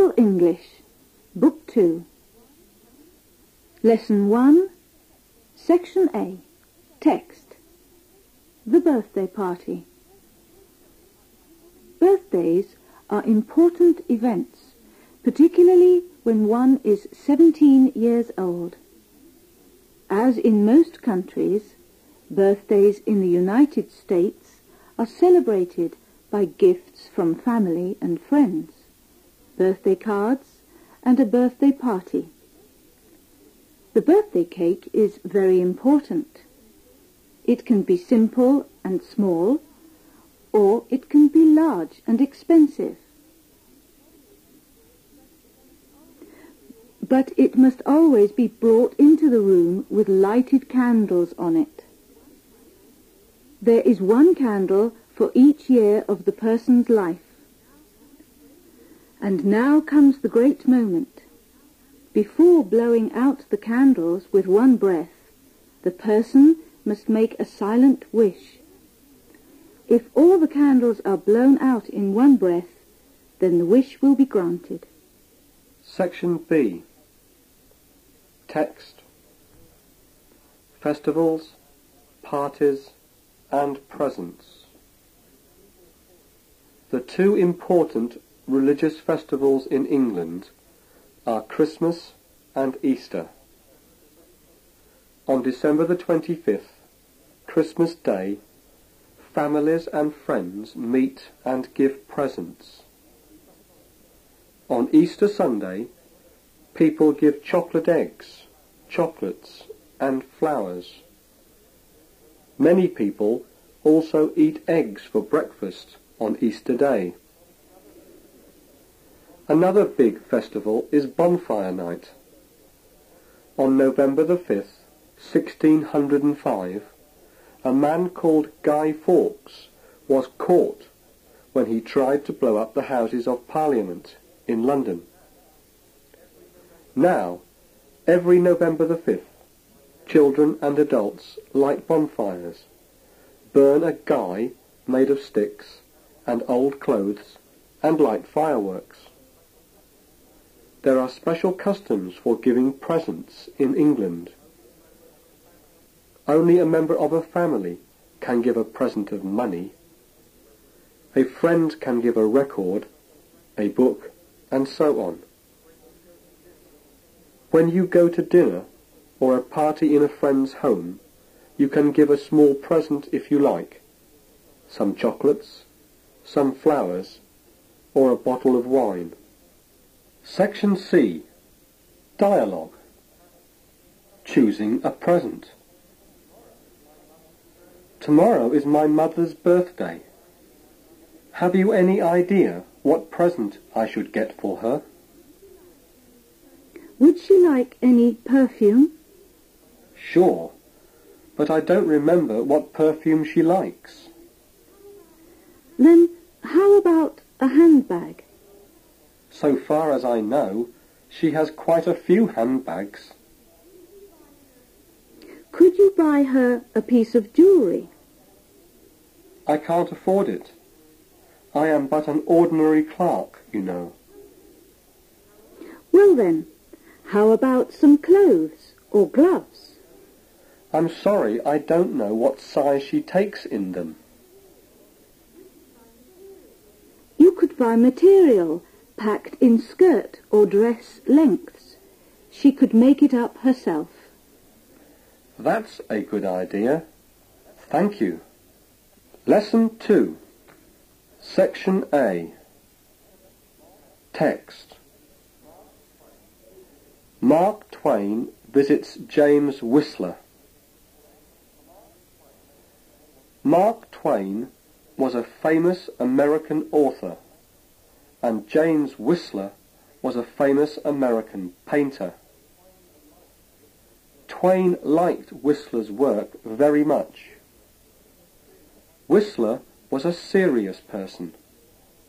Official English, Book 2. Lesson 1, Section A. Text. The Birthday Party. Birthdays are important events, particularly when one is 17 years old. As in most countries, birthdays in the United States are celebrated by gifts from family and friends, birthday cards, and a birthday party. The birthday cake is very important. It can be simple and small, or it can be large and expensive. But it must always be brought into the room with lighted candles on it. There is one candle for each year of the person's life. And now comes the great moment. Before blowing out the candles with one breath, the person must make a silent wish. If all the candles are blown out in one breath, then the wish will be granted. Section B. Text. Festivals, parties, and presents. The two important religious festivals in England are Christmas and Easter. On December the 25th, Christmas Day, families and friends meet and give presents. On Easter Sunday, people give chocolate eggs, chocolates and flowers. Many people also eat eggs for breakfast on Easter Day. Another big festival is Bonfire Night. On November the 5th, 1605, a man called Guy Fawkes was caught when he tried to blow up the Houses of Parliament in London. Now, every November the 5th, children and adults light bonfires, burn a guy made of sticks and old clothes, and light fireworks. There are special customs for giving presents in England. Only a member of a family can give a present of money. A friend can give a record, a book, and so on. When you go to dinner or a party in a friend's home, you can give a small present if you like. Some chocolates, some flowers, or a bottle of wine. Section C. Dialogue. Choosing a present. Tomorrow is my mother's birthday. Have you any idea what present I should get for her? Would she like any perfume? Sure, but I don't remember what perfume she likes. Then how about a handbag? So far as I know, she has quite a few handbags. Could you buy her a piece of jewellery? I can't afford it. I am but an ordinary clerk, you know. Well then, how about some clothes or gloves? I'm sorry I don't know what size she takes in them. You could buy material packed in skirt or dress lengths. She could make it up herself. That's a good idea. Thank you. Lesson 2. Section A. Text. Mark Twain visits James Whistler. Mark Twain was a famous American author and James Whistler was a famous American painter. Twain liked Whistler's work very much. Whistler was a serious person,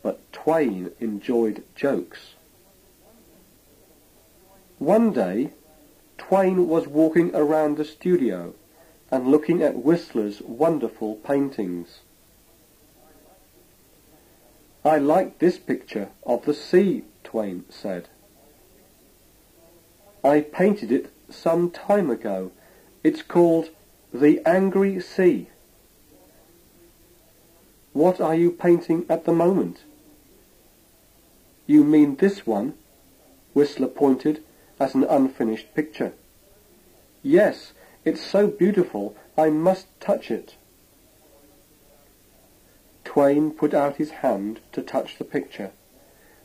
but Twain enjoyed jokes. One day, Twain was walking around the studio and looking at Whistler's wonderful paintings. I like this picture of the sea, Twain said. I painted it some time ago. It's called The Angry Sea. What are you painting at the moment? You mean this one? Whistler pointed at an unfinished picture. Yes, it's so beautiful I must touch it. Twain put out his hand to touch the picture,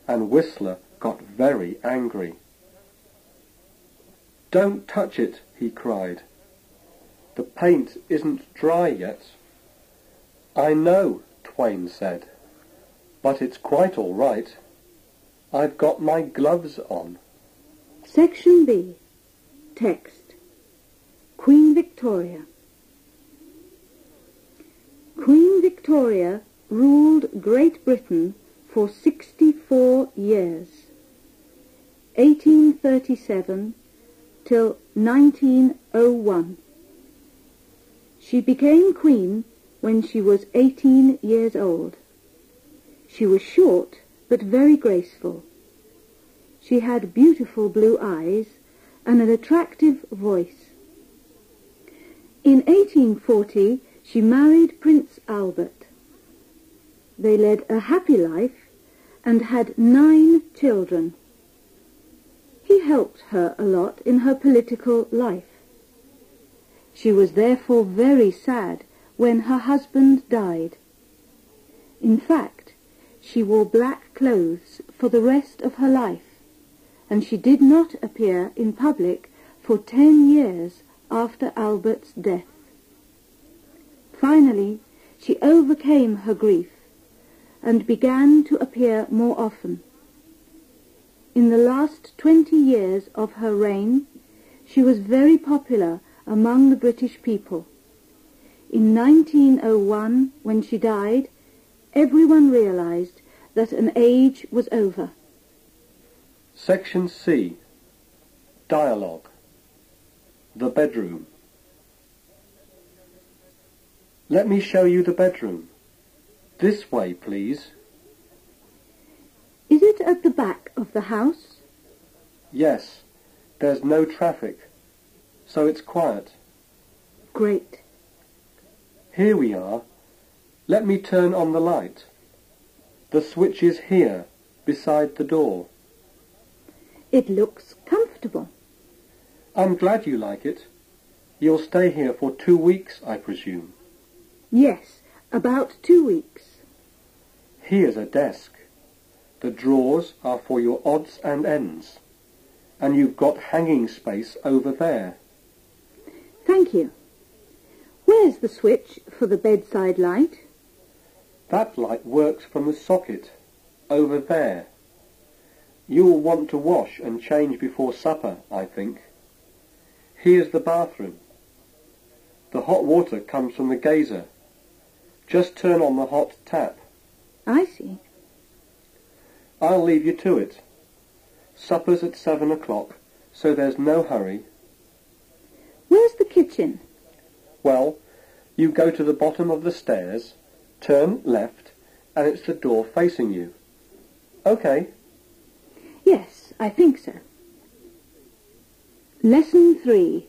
and Whistler got very angry. Don't touch it, he cried. The paint isn't dry yet. I know, Twain said, but it's quite all right. I've got my gloves on. Section B. Text. Queen Victoria. Queen Victoria ruled Great Britain for 64 years, 1837 till 1901. She became queen when she was 18 years old. She was short but very graceful. She had beautiful blue eyes and an attractive voice. In 1840 she married Prince Albert. They led a happy life and had nine children. He helped her a lot in her political life. She was therefore very sad when her husband died. In fact, she wore black clothes for the rest of her life, and she did not appear in public for ten years after Albert's death. Finally, she overcame her grief and began to appear more often. In the last twenty years of her reign, she was very popular among the British people. In 1901, when she died, everyone realized that an age was over. Section C. Dialogue. The bedroom. Let me show you the bedroom. This way, please. Is it at the back of the house? Yes. There's no traffic, so it's quiet. Great. Here we are. Let me turn on the light. The switch is here, beside the door. It looks comfortable. I'm glad you like it. You'll stay here for two weeks, I presume. Yes, about two weeks. Here's a desk. The drawers are for your odds and ends. And you've got hanging space over there. Thank you. Where's the switch for the bedside light? That light works from the socket, over there. You'll want to wash and change before supper, I think. Here's the bathroom. The hot water comes from the geyser. Just turn on the hot tap. I see. I'll leave you to it. Supper's at seven o'clock, so there's no hurry. Where's the kitchen? Well, you go to the bottom of the stairs, turn left, and it's the door facing you. Okay. Yes, I think so. Lesson 3.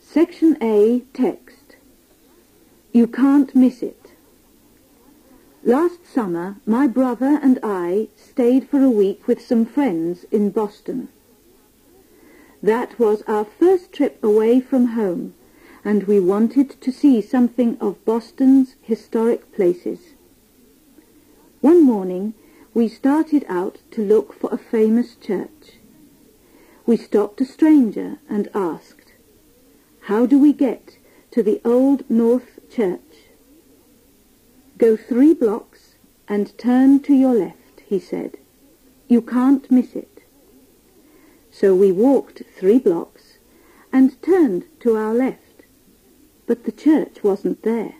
Section A, Text. You can't miss it. Last summer, my brother and I stayed for a week with some friends in Boston. That was our first trip away from home, and we wanted to see something of Boston's historic places. One morning, we started out to look for a famous church. We stopped a stranger and asked, How do we get to the Old North Church? Go three blocks and turn to your left, he said. You can't miss it. So we walked three blocks and turned to our left, but the church wasn't there.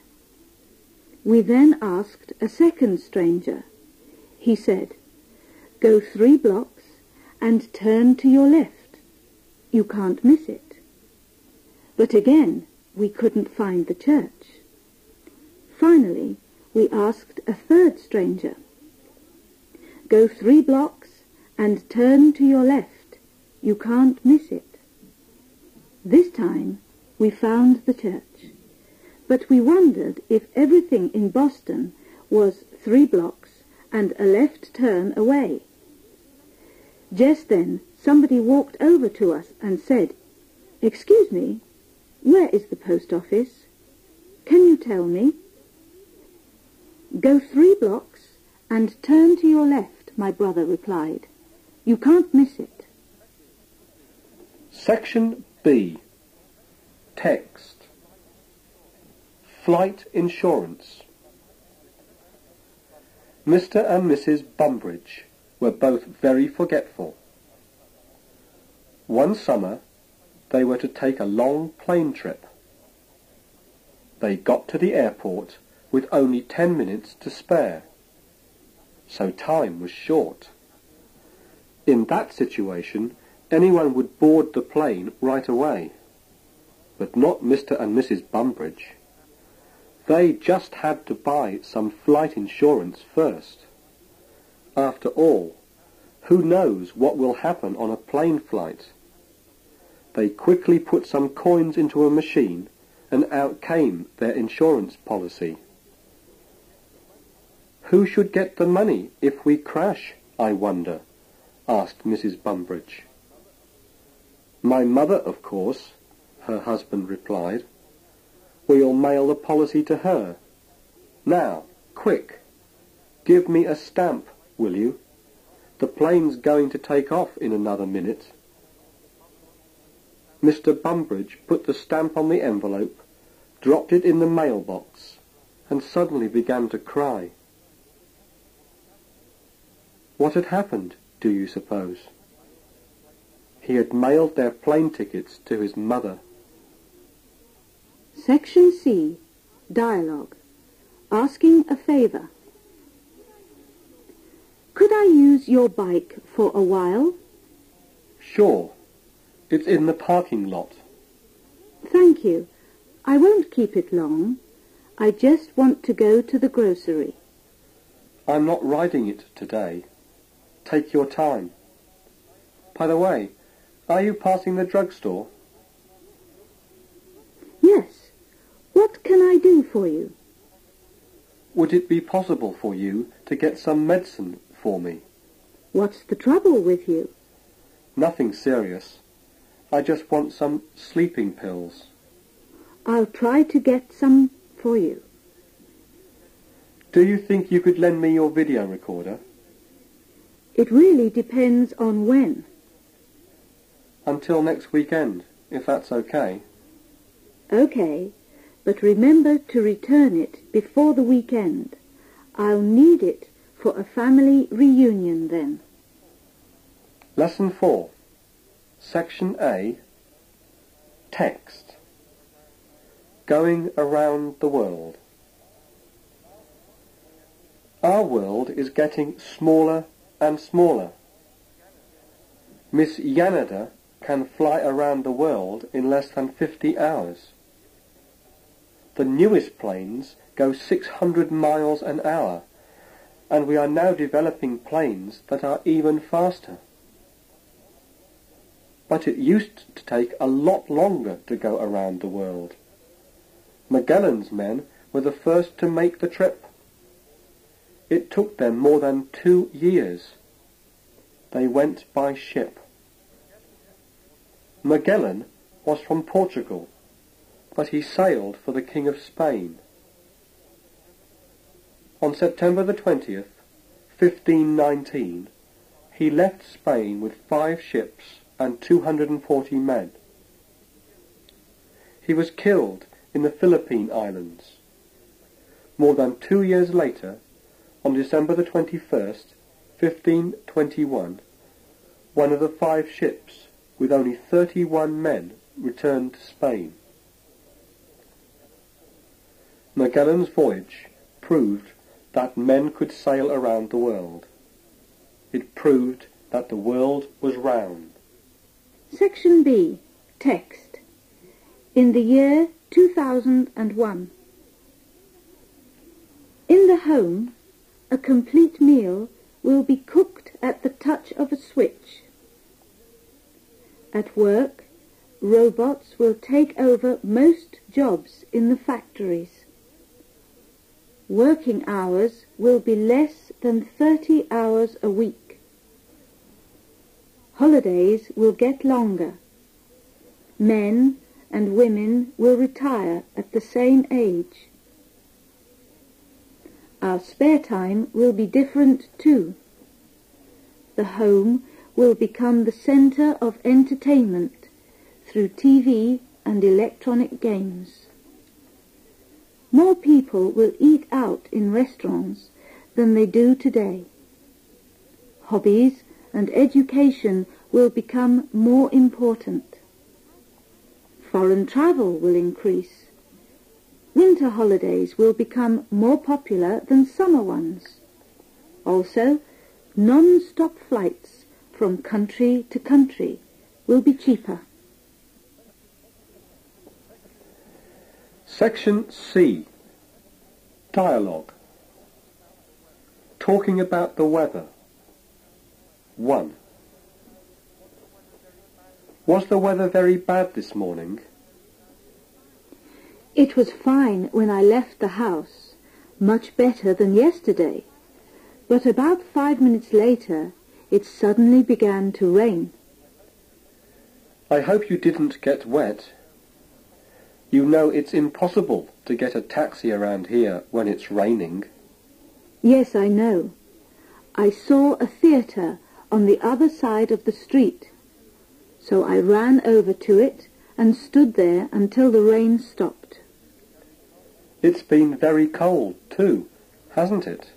We then asked a second stranger. He said, Go three blocks and turn to your left. You can't miss it. But again, we couldn't find the church. Finally, we asked a third stranger. Go three blocks and turn to your left. You can't miss it. This time we found the church, but we wondered if everything in Boston was three blocks and a left turn away. Just then somebody walked over to us and said, Excuse me, where is the post office? Can you tell me? Go three blocks and turn to your left, my brother replied. You can't miss it. Section B. Text. Flight insurance. Mr. and Mrs. Bumbridge were both very forgetful. One summer, they were to take a long plane trip. They got to the airport with only ten minutes to spare, so time was short. In that situation, anyone would board the plane right away, but not Mr. and Mrs. Bumbridge. They just had to buy some flight insurance first. After all, who knows what will happen on a plane flight? They quickly put some coins into a machine and out came their insurance policy. Who should get the money if we crash, I wonder? asked Mrs. Bumbridge. My mother, of course, her husband replied. We'll mail the policy to her. Now, quick, give me a stamp, will you? The plane's going to take off in another minute. Mr. Bumbridge put the stamp on the envelope, dropped it in the mailbox, and suddenly began to cry. What had happened, do you suppose? He had mailed their plane tickets to his mother. Section C. Dialogue. Asking a favour. Could I use your bike for a while? Sure. It's in the parking lot. Thank you. I won't keep it long. I just want to go to the grocery. I'm not riding it today. Take your time. By the way, are you passing the drugstore? Yes. What can I do for you? Would it be possible for you to get some medicine for me? What's the trouble with you? Nothing serious. I just want some sleeping pills. I'll try to get some for you. Do you think you could lend me your video recorder? It really depends on when. Until next weekend, if that's okay. Okay, but remember to return it before the weekend. I'll need it for a family reunion then. Lesson 4. Section A. Text. Going around the world. Our world is getting smaller and smaller. Miss Yanada can fly around the world in less than 50 hours. The newest planes go 600 miles an hour, and we are now developing planes that are even faster. But it used to take a lot longer to go around the world. Magellan's men were the first to make the trip. It took them more than two years. They went by ship. Magellan was from Portugal, but he sailed for the King of Spain. On September the 20th, 1519, he left Spain with five ships and 240 men. He was killed in the Philippine Islands. More than two years later, on December the 21st, 1521, one of the five ships, with only 31 men, returned to Spain. Magellan's voyage proved that men could sail around the world. It proved that the world was round. Section B. Text. In the year 2001. In the home, a complete meal will be cooked at the touch of a switch. At work, robots will take over most jobs in the factories. Working hours will be less than 30 hours a week. Holidays will get longer. Men and women will retire at the same age. Our spare time will be different too. The home will become the center of entertainment through TV and electronic games. More people will eat out in restaurants than they do today. Hobbies and education will become more important. Foreign travel will increase. Winter holidays will become more popular than summer ones. Also, non-stop flights from country to country will be cheaper. Section C. Dialogue. Talking about the weather. 1. Was the weather very bad this morning? It was fine when I left the house, much better than yesterday. But about five minutes later, it suddenly began to rain. I hope you didn't get wet. You know it's impossible to get a taxi around here when it's raining. Yes, I know. I saw a theatre on the other side of the street. So I ran over to it and stood there until the rain stopped. It's been very cold too, hasn't it?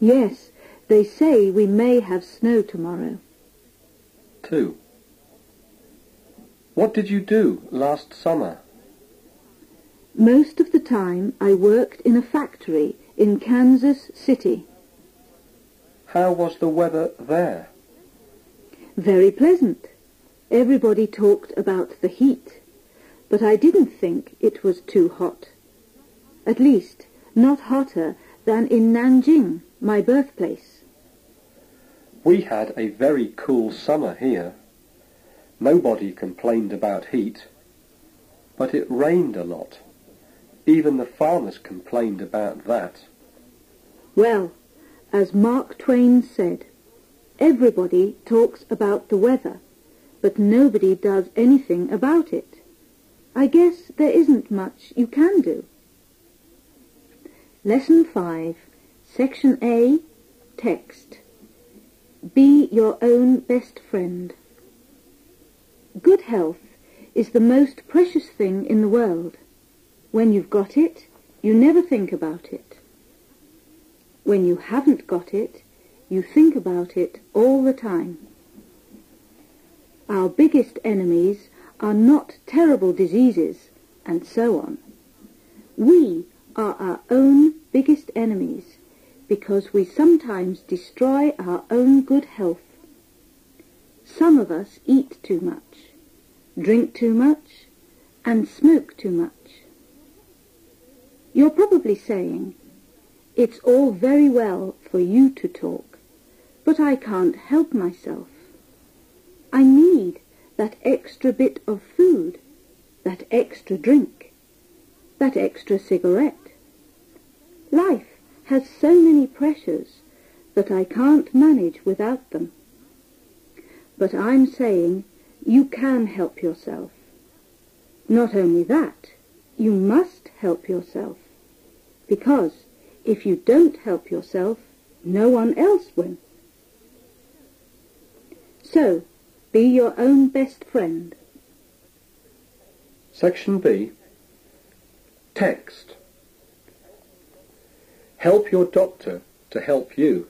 Yes, they say we may have snow tomorrow. 2. What did you do last summer? Most of the time I worked in a factory in Kansas City. How was the weather there? Very pleasant. Everybody talked about the heat, but I didn't think it was too hot. At least, not hotter than in Nanjing, my birthplace. We had a very cool summer here. Nobody complained about heat, but it rained a lot. Even the farmers complained about that. Well, as Mark Twain said, everybody talks about the weather, but nobody does anything about it. I guess there isn't much you can do. Lesson 5, Section A, Text. Be your own best friend. Good health is the most precious thing in the world. When you've got it, you never think about it. When you haven't got it, you think about it all the time. Our biggest enemies are not terrible diseases and so on. We are our own biggest enemies because we sometimes destroy our own good health. Some of us eat too much, drink too much, and smoke too much. You're probably saying, it's all very well for you to talk, but I can't help myself. I need that extra bit of food, that extra drink, that extra cigarette. Life has so many pressures that I can't manage without them. But I'm saying you can help yourself. Not only that, you must help yourself. Because if you don't help yourself, no one else will. So, be your own best friend. Section B. Text. Help your doctor to help you.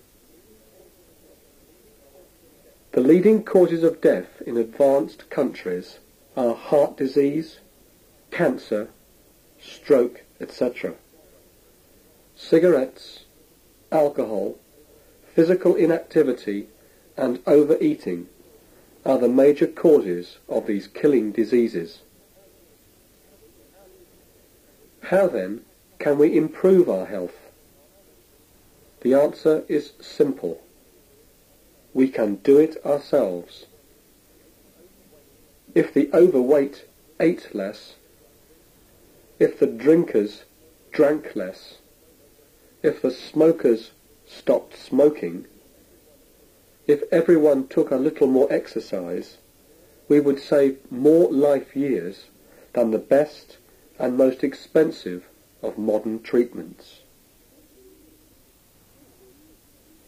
The leading causes of death in advanced countries are heart disease, cancer, stroke, etc. Cigarettes, alcohol, physical inactivity and overeating are the major causes of these killing diseases. How then can we improve our health? The answer is simple. we can do it ourselves. If the overweight ate less, if the drinkers drank less, if the smokers stopped smoking, if everyone took a little more exercise, we would save more life years than the best and most expensive of modern treatments.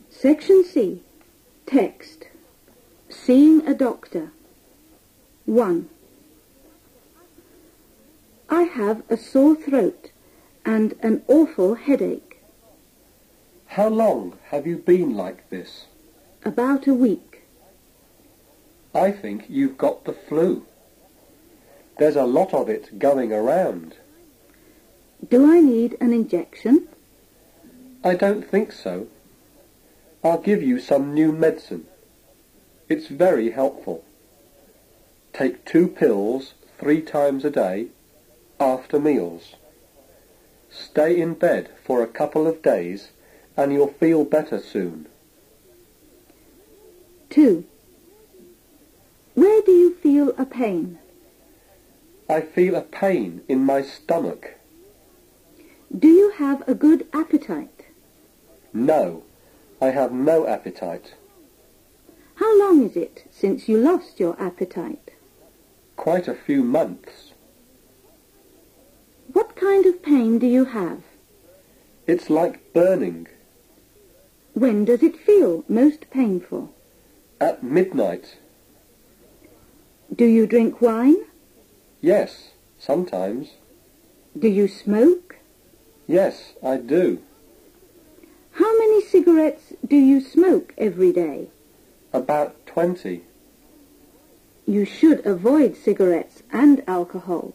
Section C. Text. Seeing a doctor. 1. I have a sore throat and an awful headache. How long have you been like this? About a week. I think you've got the flu. There's a lot of it going around. Do I need an injection? I don't think so. I'll give you some new medicine. It's very helpful. Take two pills three times a day after meals. Stay in bed for a couple of days and you'll feel better soon. 2. Where do you feel a pain? I feel a pain in my stomach. Do you have a good appetite? No, I have no appetite. How long is it since you lost your appetite? Quite a few months. What kind of pain do you have? It's like burning. When does it feel most painful? At midnight. Do you drink wine? Yes, sometimes. Do you smoke? Yes, I do. How many cigarettes do you smoke every day? About twenty. You should avoid cigarettes and alcohol.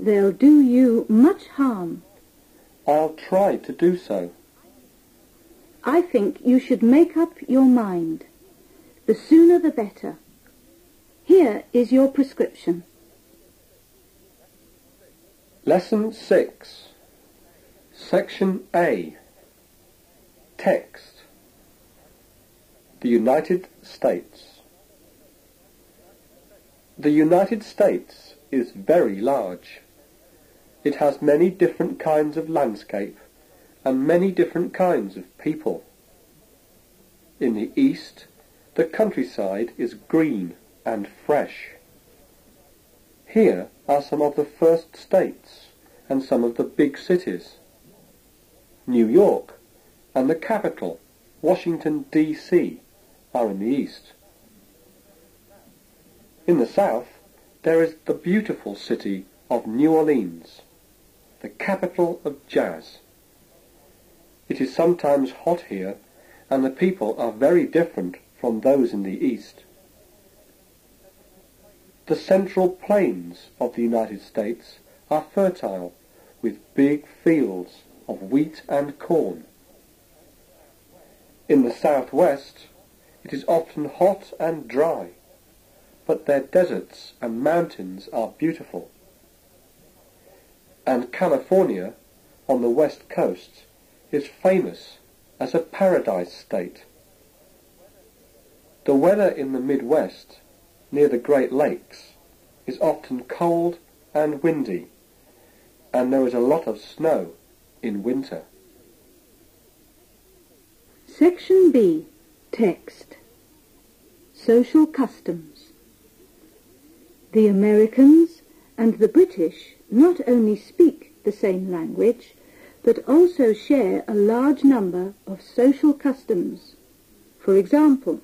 They'll do you much harm. I'll try to do so. I think you should make up your mind. The sooner the better. Here is your prescription. Lesson 6. Section A. Text. The United States. The United States is very large. It has many different kinds of landscape and many different kinds of people. In the east, the countryside is green and fresh. Here are some of the first states and some of the big cities. New York and the capital, Washington, D.C., are in the east. In the south, there is the beautiful city of New Orleans, the capital of jazz. It is sometimes hot here, and the people are very different from those in the east. The central plains of the United States are fertile, with big fields of wheat and corn. In the southwest, it is often hot and dry, but their deserts and mountains are beautiful. And California, on the west coast, is famous as a paradise state. The weather in the Midwest near the Great Lakes is often cold and windy, and there is a lot of snow in winter. Section B. Text. Social customs. The Americans and the British not only speak the same language, but also share a large number of social customs. For example,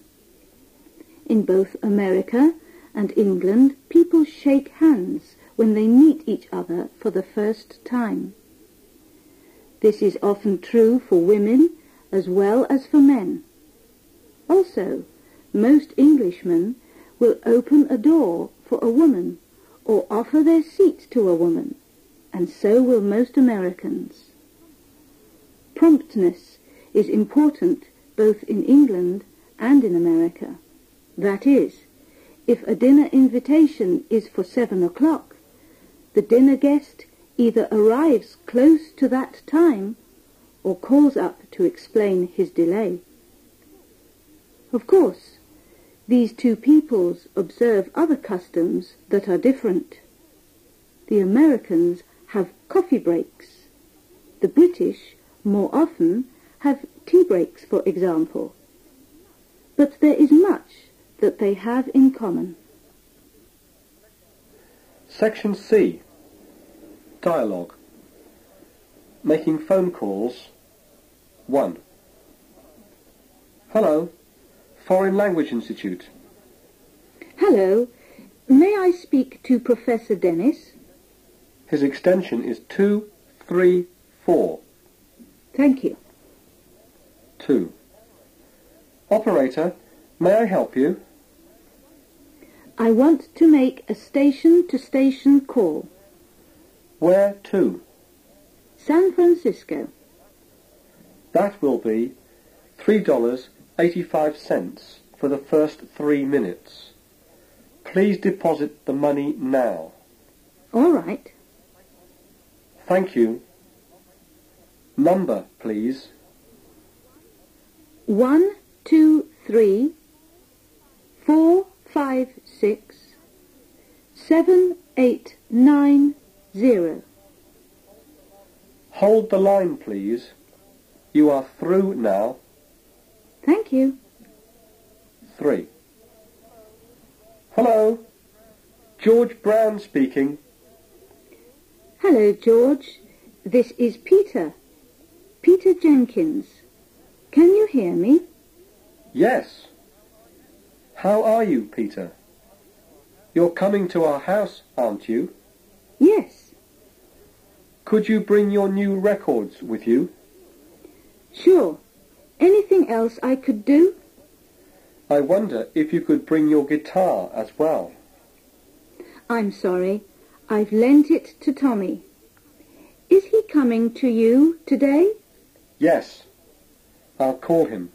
in both America and England, people shake hands when they meet each other for the first time. This is often true for women as well as for men. Also, most Englishmen will open a door for a woman or offer their seat to a woman, and so will most Americans. Promptness is important both in England and in America. That is, if a dinner invitation is for seven o'clock, the dinner guest either arrives close to that time or calls up to explain his delay. Of course, these two peoples observe other customs that are different. The Americans have coffee breaks. The British, more often, have tea breaks, for example. But there is much that they have in common. Section C. Dialogue. Making phone calls. 1. Hello. Foreign Language Institute. Hello. May I speak to Professor Dennis? His extension is 234. Thank you. 2. Operator, may I help you? I want to make a station-to-station call. Where to? San Francisco. That will be $3.85 for the first three minutes. Please deposit the money now. All right. Thank you. Number, please. One, two, three, four, five, six, seven, eight, nine, zero. Hold the line, please. You are through now. Thank you. 3. Hello. George Brown speaking. Hello, George. This is Peter. Peter Jenkins. Can you hear me? Yes. How are you, Peter? You're coming to our house, aren't you? Yes. Could you bring your new records with you? Sure. Anything else I could do? I wonder if you could bring your guitar as well. I'm sorry. I've lent it to Tommy. Is he coming to you today? Yes. I'll call him.